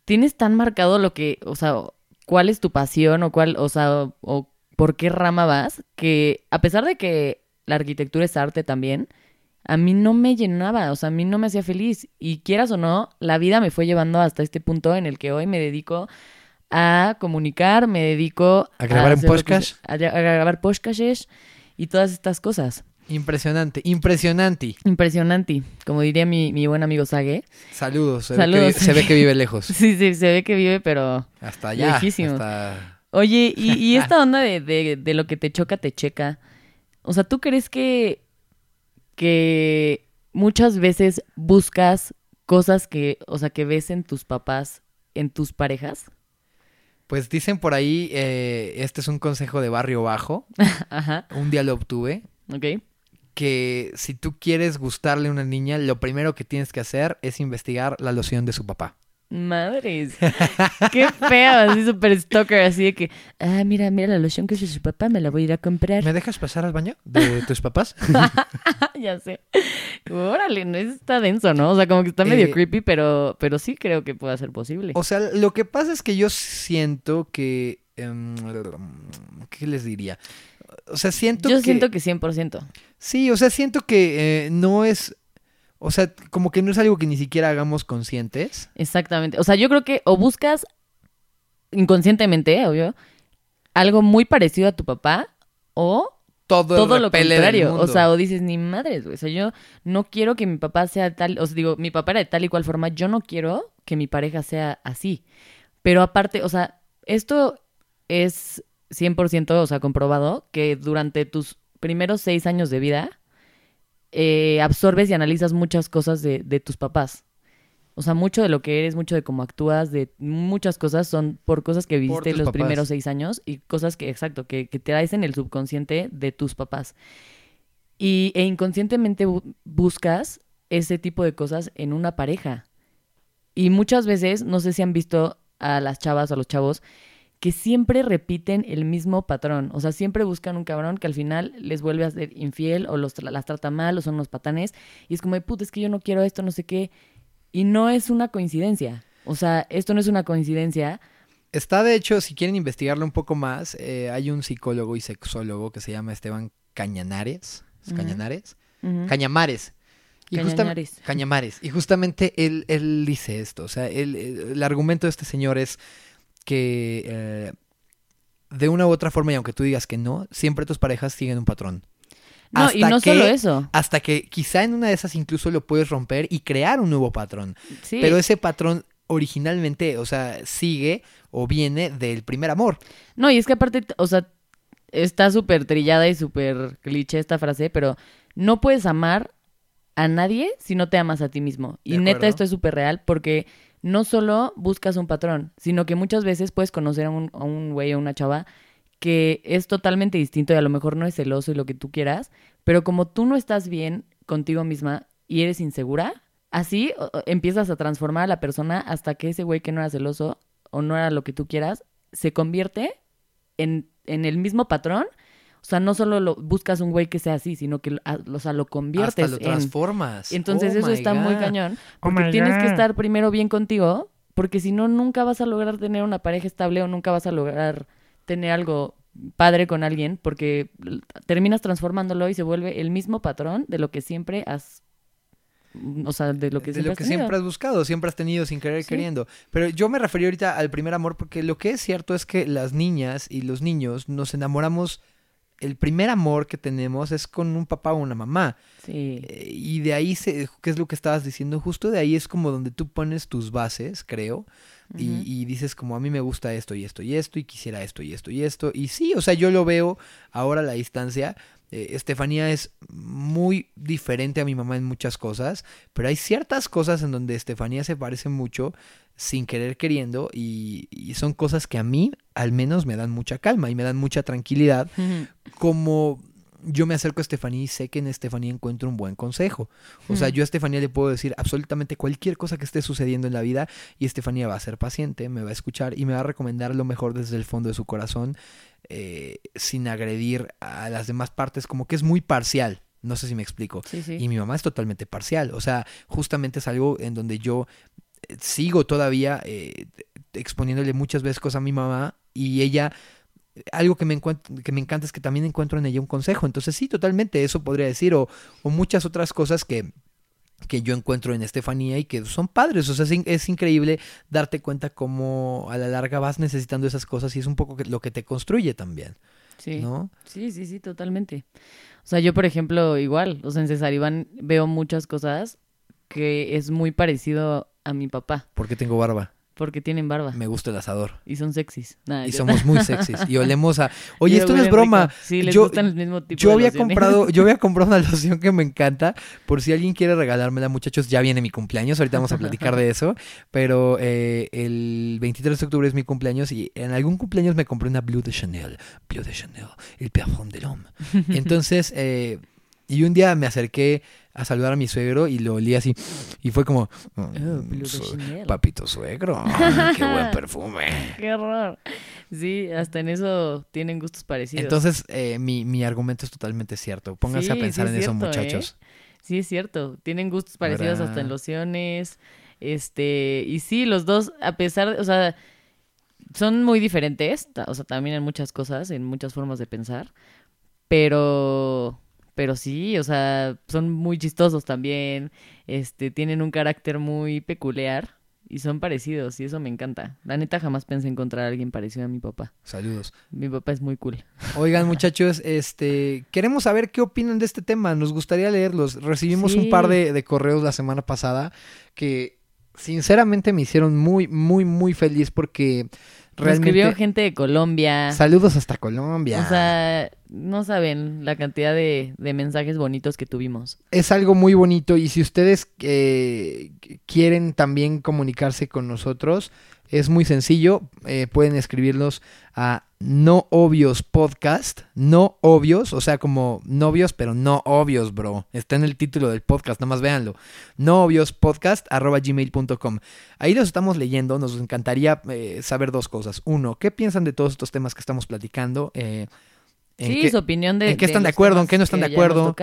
tienes tan marcado lo que, o sea, cuál es tu pasión o cuál, o sea, o, por qué rama vas, que a pesar de que la arquitectura es arte también, a mí no me llenaba, o sea, a mí no me hacía feliz. Y quieras o no, la vida me fue llevando hasta este punto en el que hoy me dedico a comunicar, me dedico ¿A grabar en hacer lo que podcast? se- A, a grabar podcasts y todas estas cosas. Impresionante, impresionante. Impresionante, como diría mi, mi buen amigo Sage. Saludos, se, Saludos. Ve, que, se ve que vive lejos. Sí, sí, se ve que vive, pero... Hasta allá. Lejísimo. Hasta... Oye, y, y esta onda de, de, de lo que te choca, te checa. O sea, ¿tú crees que, que muchas veces buscas cosas que, o sea, que ves en tus papás, en tus parejas? Pues dicen por ahí, eh, este es un consejo de barrio bajo, Ajá, un día lo obtuve, ok. Que si tú quieres gustarle a una niña, lo primero que tienes que hacer es investigar la loción de su papá. Madres. Qué feo, así súper stalker, así de que, ah, mira, mira la loción que usa su papá, me la voy a ir a comprar. ¿Me dejas pasar al baño de tus papás? ya sé. Órale, no está denso, ¿no? O sea, como que está medio Eh, creepy, pero, pero sí creo que pueda ser posible. O sea, lo que pasa es que yo siento que... em, ¿Qué les diría? O sea, siento Yo que... siento que 100%. Sí, o sea, siento que eh, no es... O sea, como que no es algo que ni siquiera hagamos conscientes. Exactamente. O sea, yo creo que o buscas inconscientemente, obvio, algo muy parecido a tu papá o Todo, todo lo contrario. O sea, o dices, ni madres, güey. O sea, yo no quiero que mi papá sea tal, o sea, digo, mi papá era de tal y cual forma, yo no quiero que mi pareja sea así. Pero aparte, o sea, esto es 100%, o sea, comprobado que durante tus primeros seis años de vida eh, absorbes y analizas muchas cosas de, de tus papás. O sea, mucho de lo que eres, mucho de cómo actúas, de muchas cosas son por cosas que viviste los papás. primeros seis años y cosas que, exacto, que, que te traes en el subconsciente de tus papás. Y, e inconscientemente bu- buscas ese tipo de cosas en una pareja. Y muchas veces, no sé si han visto a las chavas o a los chavos, que siempre repiten el mismo patrón. O sea, siempre buscan un cabrón que al final les vuelve a ser infiel o los, las trata mal o son unos patanes. Y es como, de, puta, es que yo no quiero esto, no sé qué. Y no es una coincidencia. O sea, esto no es una coincidencia. Está, de hecho, si quieren investigarlo un poco más, eh, hay un psicólogo y sexólogo que se llama Esteban Cañanares. ¿Es. Cañanares? Cañamares. Y Cañañares. Cañamares. Y justamente él, él dice esto. O sea, él- el, el argumento de este señor es que eh, de una u otra forma, y aunque tú digas que no, siempre tus parejas siguen un patrón. No, y Hasta no que- solo eso. Hasta que quizá en una de esas incluso lo puedes romper y crear un nuevo patrón. Sí. Pero ese patrón originalmente, o sea, sigue o viene del primer amor. No, y es que aparte, o sea, está súper trillada y súper cliché esta frase, pero no puedes amar a nadie si no te amas a ti mismo. Y neta, esto es súper real porque no solo buscas un patrón, sino que muchas veces puedes conocer a un, güey o una chava que es totalmente distinto y a lo mejor no es celoso y lo que tú quieras, pero como tú no estás bien contigo misma y eres insegura, así empiezas a transformar a la persona hasta que ese güey que no era celoso o no era lo que tú quieras, se convierte en, en el mismo patrón. O sea, no solo lo, buscas un güey que sea así, sino que lo- a- o sea, lo conviertes Hasta lo en... transformas. Entonces Oh eso está muy cañón, Oh porque tienes que estar primero bien contigo, porque si no, nunca vas a lograr tener una pareja estable o nunca vas a lograr tener algo padre con alguien, porque terminas transformándolo y se vuelve el mismo patrón de lo que siempre has... O sea, de lo que de siempre lo has que tenido. siempre has buscado, siempre has tenido sin querer Sí. queriendo. Pero yo me refería ahorita al primer amor porque lo que es cierto es que las niñas y los niños nos enamoramos. El primer amor que tenemos es con un papá o una mamá. Sí. Eh, Y de ahí, se, ¿qué es lo que estabas diciendo? Justo de ahí es como donde tú pones tus bases, creo. y, y dices como a mí me gusta esto y esto y esto y quisiera esto y esto y esto. Y sí, o sea, yo lo veo ahora a la distancia. Eh, Estefanía es muy diferente a mi mamá en muchas cosas, pero hay ciertas cosas en donde Estefanía se parece mucho sin querer queriendo y, y son cosas que a mí al menos me dan mucha calma y me dan mucha tranquilidad como yo me acerco a Estefanía y sé que en Estefanía encuentro un buen consejo. O sea, yo a Estefanía le puedo decir absolutamente cualquier cosa que esté sucediendo en la vida y Estefanía va a ser paciente, me va a escuchar y me va a recomendar lo mejor desde el fondo de su corazón eh, sin agredir a las demás partes, como que es muy parcial. No sé si me explico. Sí, sí. Y mi mamá es totalmente parcial. O sea, justamente es algo en donde yo eh, sigo todavía eh, exponiéndole muchas veces cosas a mi mamá y ella algo que me, que me encanta es que también encuentro en ella un consejo. Entonces sí, totalmente eso podría decir. O, o muchas otras cosas que, que yo encuentro en Estefanía y que son padres. O sea, es, in- es increíble darte cuenta cómo a la larga vas necesitando esas cosas y es un poco que- lo que te construye también, Sí. ¿no? Sí, sí, sí, totalmente. O sea, yo, por ejemplo, igual, o sea, en César Iván veo muchas cosas que es muy parecido a mi papá, Porque tengo barba. Porque tienen barba Me gusta el asador. y son sexys. Nah, Y yo- somos muy sexys. Y olemos a... Oye, esto no es broma. rico. Sí, les Yo- gustan el mismo tipo Yo de había lociones. comprado, yo había comprado una loción que me encanta. Por si alguien quiere regalármela, muchachos, ya viene mi cumpleaños. Ahorita vamos a platicar de eso. Pero eh, el 23 de octubre es mi cumpleaños y en algún cumpleaños me compré una Blue de Chanel. Blue de Chanel, el parfum de l'homme. Entonces, eh, y un día me acerqué a saludar a mi suegro y lo olí así. Y fue como, Oh, "Mm, su- papito suegro, qué buen perfume. Qué horror. Sí, hasta en eso tienen gustos parecidos. Entonces, eh, mi, mi argumento es totalmente cierto. Pónganse a pensar sí en es eso, cierto, ¿eh? muchachos. Sí, es cierto. Tienen gustos parecidos hasta en lociones. Este, y sí, los dos, a pesar, o sea, son muy diferentes, o sea, también en muchas cosas, en muchas formas de pensar, pero, pero sí, o sea, son muy chistosos también, este, tienen un carácter muy peculiar y son parecidos y eso me encanta. La neta jamás pensé encontrar a alguien parecido a mi papá. Saludos. Mi papá es muy cool. Oigan, muchachos, este, queremos saber qué opinan de este tema. Nos gustaría leerlos. Recibimos un par de, de correos la semana pasada que sinceramente me hicieron muy, muy, muy feliz porque Me escribió realmente... gente de Colombia. Saludos hasta Colombia. O sea, no saben la cantidad de, de mensajes bonitos que tuvimos. es algo muy bonito y si ustedes eh, quieren también comunicarse con nosotros, es muy sencillo. eh, pueden escribirnos a no obvios podcast, no obvios, o sea, como novios, pero no obvios, bro. Está en el título del podcast, nada más véanlo. No obvios podcast arroba gmail.com. Ahí los estamos leyendo, nos encantaría eh, saber dos cosas. Uno, ¿qué piensan de todos estos temas que estamos platicando? Eh, ¿en Sí, qué- su opinión de en qué están de acuerdo, en qué no están de acuerdo.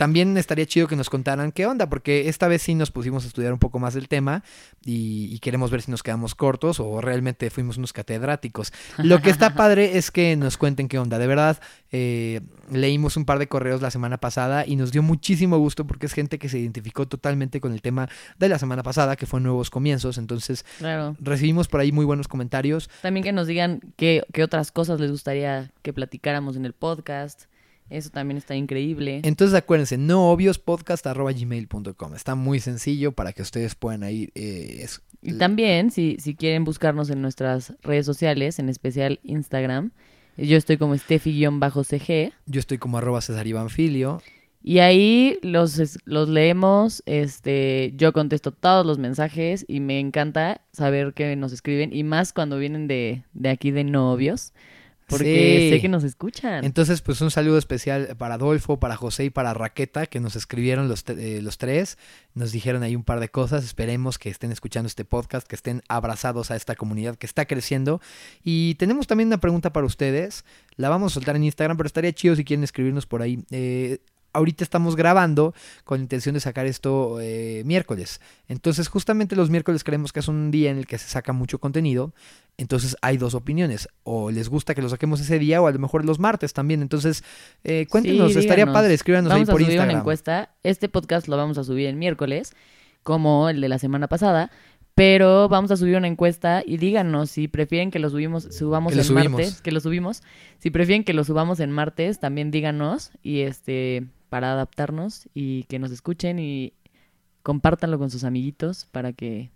También estaría chido que nos contaran qué onda, porque esta vez sí nos pusimos a estudiar un poco más del tema y, y queremos ver si nos quedamos cortos o realmente fuimos unos catedráticos. Lo que está padre es que nos cuenten qué onda. De verdad, eh, leímos un par de correos la semana pasada y nos dio muchísimo gusto porque es gente que se identificó totalmente con el tema de la semana pasada, que fue Nuevos Comienzos. Entonces, Claro. recibimos por ahí muy buenos comentarios. También que nos digan qué, qué otras cosas les gustaría que platicáramos en el podcast. Eso también está increíble. Entonces acuérdense, noobviospodcast.gmail.com. Está muy sencillo para que ustedes puedan ahí eh, es- Y también, si, si quieren buscarnos en nuestras redes sociales, en especial Instagram, yo estoy como Steffi-CG. Yo estoy como arroba César Iván Filio. Y ahí los, los leemos, este, yo contesto todos los mensajes y me encanta saber que nos escriben y más cuando vienen de, de aquí de novios, porque Sí. sé que nos escuchan. Entonces, pues un saludo especial para Adolfo, para José y para Raqueta, que nos escribieron los, eh, los tres. Nos dijeron ahí un par de cosas. Esperemos que estén escuchando este podcast, que estén abrazados a esta comunidad que está creciendo. Y tenemos también una pregunta para ustedes. La vamos a soltar en Instagram, pero estaría chido si quieren escribirnos por ahí. Eh, ahorita estamos grabando con la intención de sacar esto eh, miércoles. Entonces, justamente los miércoles creemos que es un día en el que se saca mucho contenido. Entonces, hay dos opiniones. O les gusta que lo saquemos ese día, o a lo mejor los martes también. Entonces, eh, cuéntenos, Sí, estaría padre, escríbanos Vamos ahí por a subir Instagram. una encuesta. Este podcast lo vamos a subir el miércoles, como el de la semana pasada. Pero vamos a subir una encuesta y díganos si prefieren que lo subimos, subamos Que lo en subimos. martes, que lo subimos. Si prefieren que lo subamos en martes, también díganos y este para adaptarnos y que nos escuchen y compártanlo con sus amiguitos para que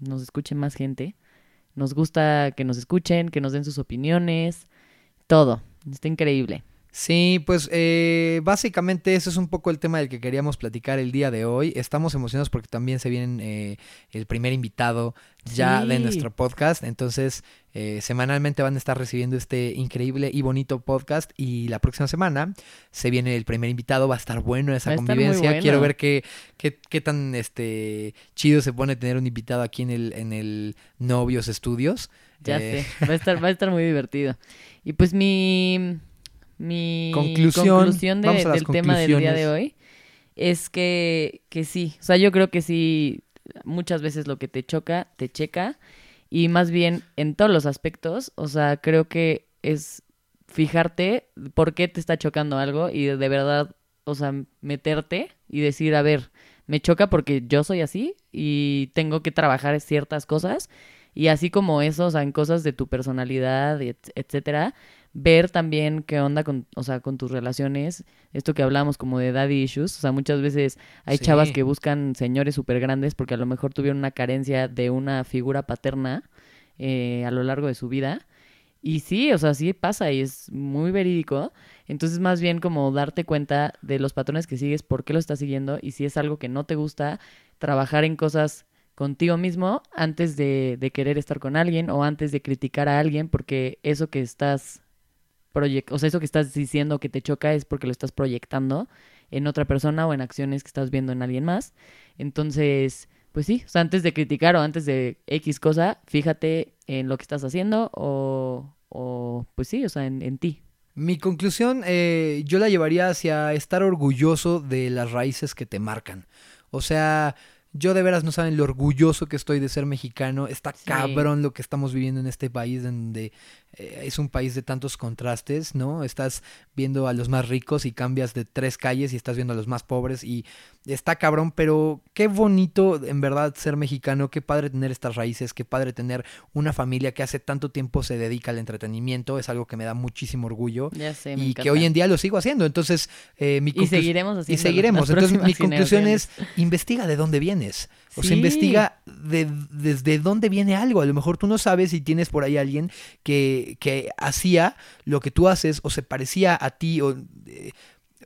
nos escuche más gente. Nos gusta que nos escuchen, que nos den sus opiniones, todo. Está increíble. Sí, pues eh, básicamente eso es un poco el tema del que queríamos platicar el día de hoy. Estamos emocionados porque también se viene eh, el primer invitado ya de nuestro podcast. Entonces, eh, semanalmente van a estar recibiendo este increíble y bonito podcast. Y la próxima semana se viene el primer invitado. Va a estar bueno esa convivencia. bueno. Quiero ver qué, qué, qué tan este chido se pone tener un invitado aquí en el, en el Novios Estudios. Ya Eh, sé, va a estar, va a estar muy divertido. Y pues mi, mi Conclusión, de- del tema del día de hoy es que, que sí, o sea, yo creo que sí, muchas veces lo que te choca, te checa, y más bien en todos los aspectos, o sea, creo que es fijarte por qué te está chocando algo y de verdad, o sea, meterte y decir, a ver, me choca porque yo soy así y tengo que trabajar ciertas cosas y así como eso, o sea, en cosas de tu personalidad, etcétera, ver también qué onda con, o sea, con tus relaciones, esto que hablamos como de daddy issues, o sea, muchas veces hay Sí. chavas que buscan señores súper grandes porque a lo mejor tuvieron una carencia de una figura paterna eh, a lo largo de su vida. Y sí, o sea, sí pasa y es muy verídico. Entonces, más bien como darte cuenta de los patrones que sigues, por qué lo estás siguiendo y si es algo que no te gusta, trabajar en cosas contigo mismo antes de, de querer estar con alguien o antes de criticar a alguien, porque eso que estás proyec- o sea, eso que estás diciendo que te choca es porque lo estás proyectando en otra persona o en acciones que estás viendo en alguien más. Entonces, pues sí, o sea, antes de criticar o antes de X cosa, fíjate en lo que estás haciendo o, o pues sí, o sea, en, en ti. Mi conclusión, eh, yo la llevaría hacia estar orgulloso de las raíces que te marcan. O sea, yo de veras no saben lo orgulloso que estoy de ser mexicano. Está Sí. cabrón lo que estamos viviendo en este país, donde es un país de tantos contrastes, ¿no? Estás viendo a los más ricos y cambias de tres calles y estás viendo a los más pobres y está cabrón, pero qué bonito en verdad ser mexicano, qué padre tener estas raíces, qué padre tener una familia que hace tanto tiempo se dedica al entretenimiento, es algo que me da muchísimo orgullo Ya sé, me y encanta. que hoy en día lo sigo haciendo. Entonces, eh, mi Y seguiremos y haciendo seguiremos. Entonces, mi conclusión es, investiga de dónde vienes. O sea, investiga de, desde dónde viene algo. A lo mejor tú no sabes si tienes por ahí alguien que, que hacía lo que tú haces o se parecía a ti. O, eh,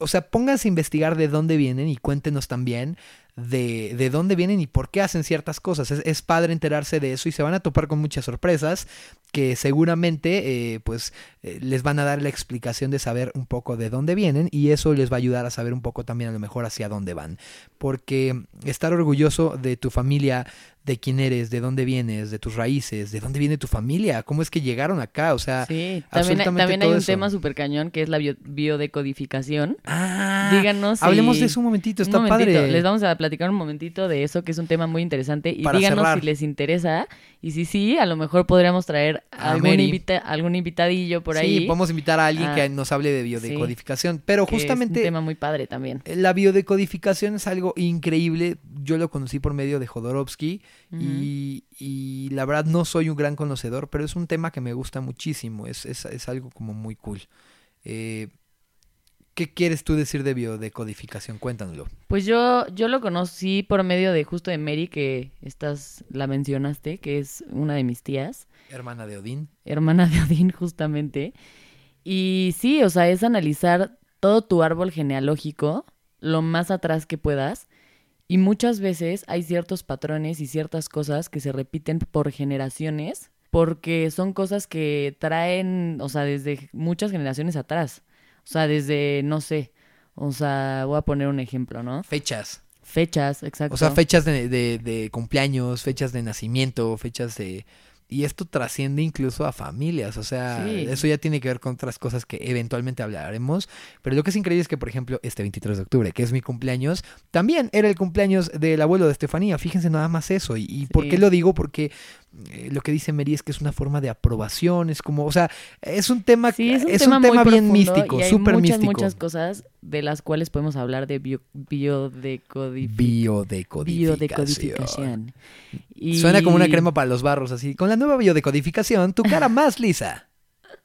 o sea, pónganse a investigar de dónde vienen y cuéntenos también de, de dónde vienen y por qué hacen ciertas cosas. Es, padre enterarse de eso y se van a topar con muchas sorpresas que seguramente eh, pues eh, les van a dar la explicación de saber un poco de dónde vienen y eso les va a ayudar a saber un poco también a lo mejor hacia dónde van. Porque estar orgulloso de tu familia, de quién eres, de dónde vienes, de tus raíces, de dónde viene tu familia, cómo es que llegaron acá, o sea... Sí, también, hay- un eso. tema súper cañón que es la bio- biodecodificación. Ah, Díganos si- Hablemos de eso un momentito, Un está momentito, padre. Les vamos a platicar un momentito de eso, que es un tema muy interesante. Y Para díganos cerrar. si les interesa. Y si sí, a lo mejor podríamos traer A algún, invita- algún invitadillo por Sí, ahí. podemos invitar a alguien Ah, que nos hable de biodecodificación, pero que es justamente un tema muy padre también. La biodecodificación es algo increíble. Yo lo conocí por medio de Jodorowsky y, y la verdad no soy un gran conocedor, pero es un tema que me gusta muchísimo. Es, es, es algo como muy cool. Eh, ¿Qué quieres tú decir de biodecodificación? Cuéntanoslo. Pues yo, yo lo conocí por medio de justo de Mary, que estás, la mencionaste, que es una de mis tías. Hermana de Odín. hermana de Odín justamente. Y sí, o sea, es analizar todo tu árbol genealógico lo más atrás que puedas. Y muchas veces hay ciertos patrones y ciertas cosas que se repiten por generaciones, porque son cosas que traen, o sea, desde muchas generaciones atrás. O sea, desde, no sé, o sea, voy a poner un ejemplo, ¿no? Fechas. Fechas, exacto. O sea, fechas de, de- de cumpleaños, fechas de nacimiento, fechas de... Y esto trasciende incluso a familias, o sea, Sí. eso ya tiene que ver con otras cosas que eventualmente hablaremos, pero lo que es increíble es que, por ejemplo, este 23 de octubre, que es mi cumpleaños, también era el cumpleaños del abuelo de Estefanía, fíjense nada más eso, y, y ¿por qué lo digo? Porque eh, lo que dice Mary es que es una forma de aprobación, es como, o sea, es un tema, Sí, es un es tema, un tema muy bien místico, súper muchas, místico. muchas cosas de las cuales podemos hablar de bio, biodecodificación. Biodecodificación. biodecodificación. Y- Suena como una crema para los barros, así. Con la nueva biodecodificación, tu cara más lisa.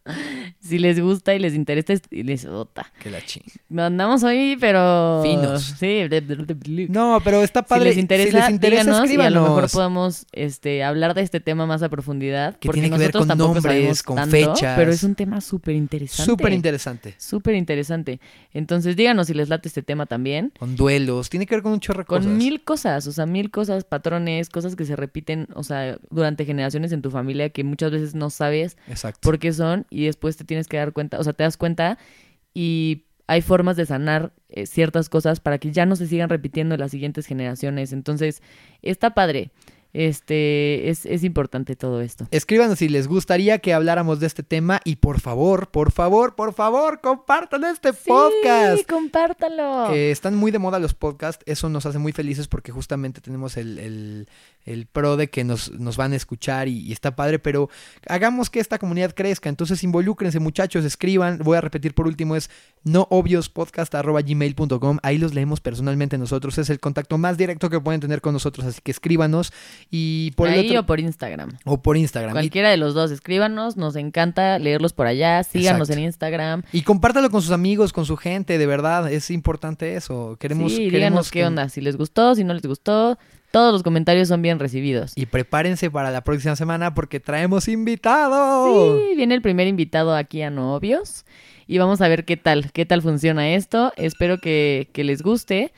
si les gusta y les interesa y les ota. Que la ching. Andamos hoy, pero Finos. Sí. No, pero está si padre. les interesa, si les interesa díganos y a lo mejor escríbanos. podamos este, hablar de este tema más a profundidad. Que porque tiene que ver con nombres, con tanto, fechas. Pero es un tema súper interesante. Súper interesante. Súper interesante. Entonces díganos si les late este tema también. Con duelos. Tiene que ver con un chorro de Con cosas. mil cosas, o sea, mil cosas, patrones, cosas que se repiten, o sea, durante generaciones en tu familia que muchas veces no sabes Exacto. por qué son y después te tienes que dar cuenta, o sea, te das cuenta y hay formas de sanar eh, ciertas cosas para que ya no se sigan repitiendo en las siguientes generaciones. Entonces, está padre. Este, es, es importante todo esto. Escríbanos si les gustaría que habláramos de este tema y por favor, por favor, por favor, compartan este podcast. Sí, compártalo. Eh, están muy de moda los podcasts, eso nos hace muy felices porque justamente tenemos el, el- el pro de que nos, nos van a escuchar y, y está padre, pero hagamos que esta comunidad crezca, entonces involúcrense muchachos, escriban, voy a repetir por último, es noobviospodcast.gmail.com, ahí los leemos personalmente nosotros, es el contacto más directo que pueden tener con nosotros, así que escríbanos y por el Ahí otro- o por Instagram. o por Instagram. Y- Cualquiera de los dos, escríbanos, nos encanta leerlos por allá, síganos Exacto. en Instagram. Y compártalo con sus amigos, con su gente, de verdad, es importante eso. Queremos, sí, queremos díganos qué que- onda, si les gustó, si no les gustó, todos los comentarios son bien recibidos. Y prepárense para la próxima semana porque traemos invitados. Sí, viene el primer invitado aquí a Novios y vamos a ver qué tal, qué tal funciona esto. Espero que, que les guste.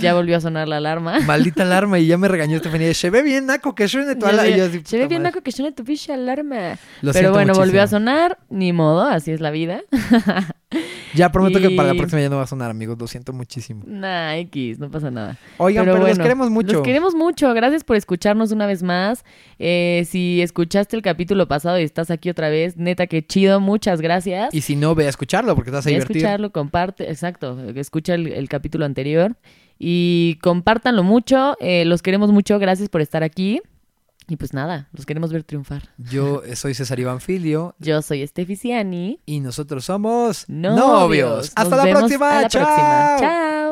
Ya volvió a sonar la alarma. Maldita alarma y ya me regañó Estefanía. Se ve bien, Naco, que suene tu alarma. Se ve bien naco que suene tu pinche alarma. Lo Pero bueno, volvió a muchísimo. sonar, ni modo, así es la vida. Ya prometo que para la próxima ya no va a sonar, amigos. Lo siento muchísimo. Nah, X, no pasa nada. Oigan, pero, los bueno, queremos mucho. Los queremos mucho. Gracias por escucharnos una vez más. Eh, si escuchaste el capítulo pasado y estás aquí otra vez, neta que chido, muchas gracias. Y si no, ve a escucharlo porque vas a Ve a divertir. escucharlo, comparte, exacto, escucha el, el capítulo anterior y compártanlo mucho. eh, los queremos mucho, gracias por estar aquí. Y pues nada, los queremos ver triunfar. Yo eh, soy César Iván Filio Yo soy Esteficiani. y nosotros somos Novios. Hasta Nos la vemos próxima. a la próxima. Chao.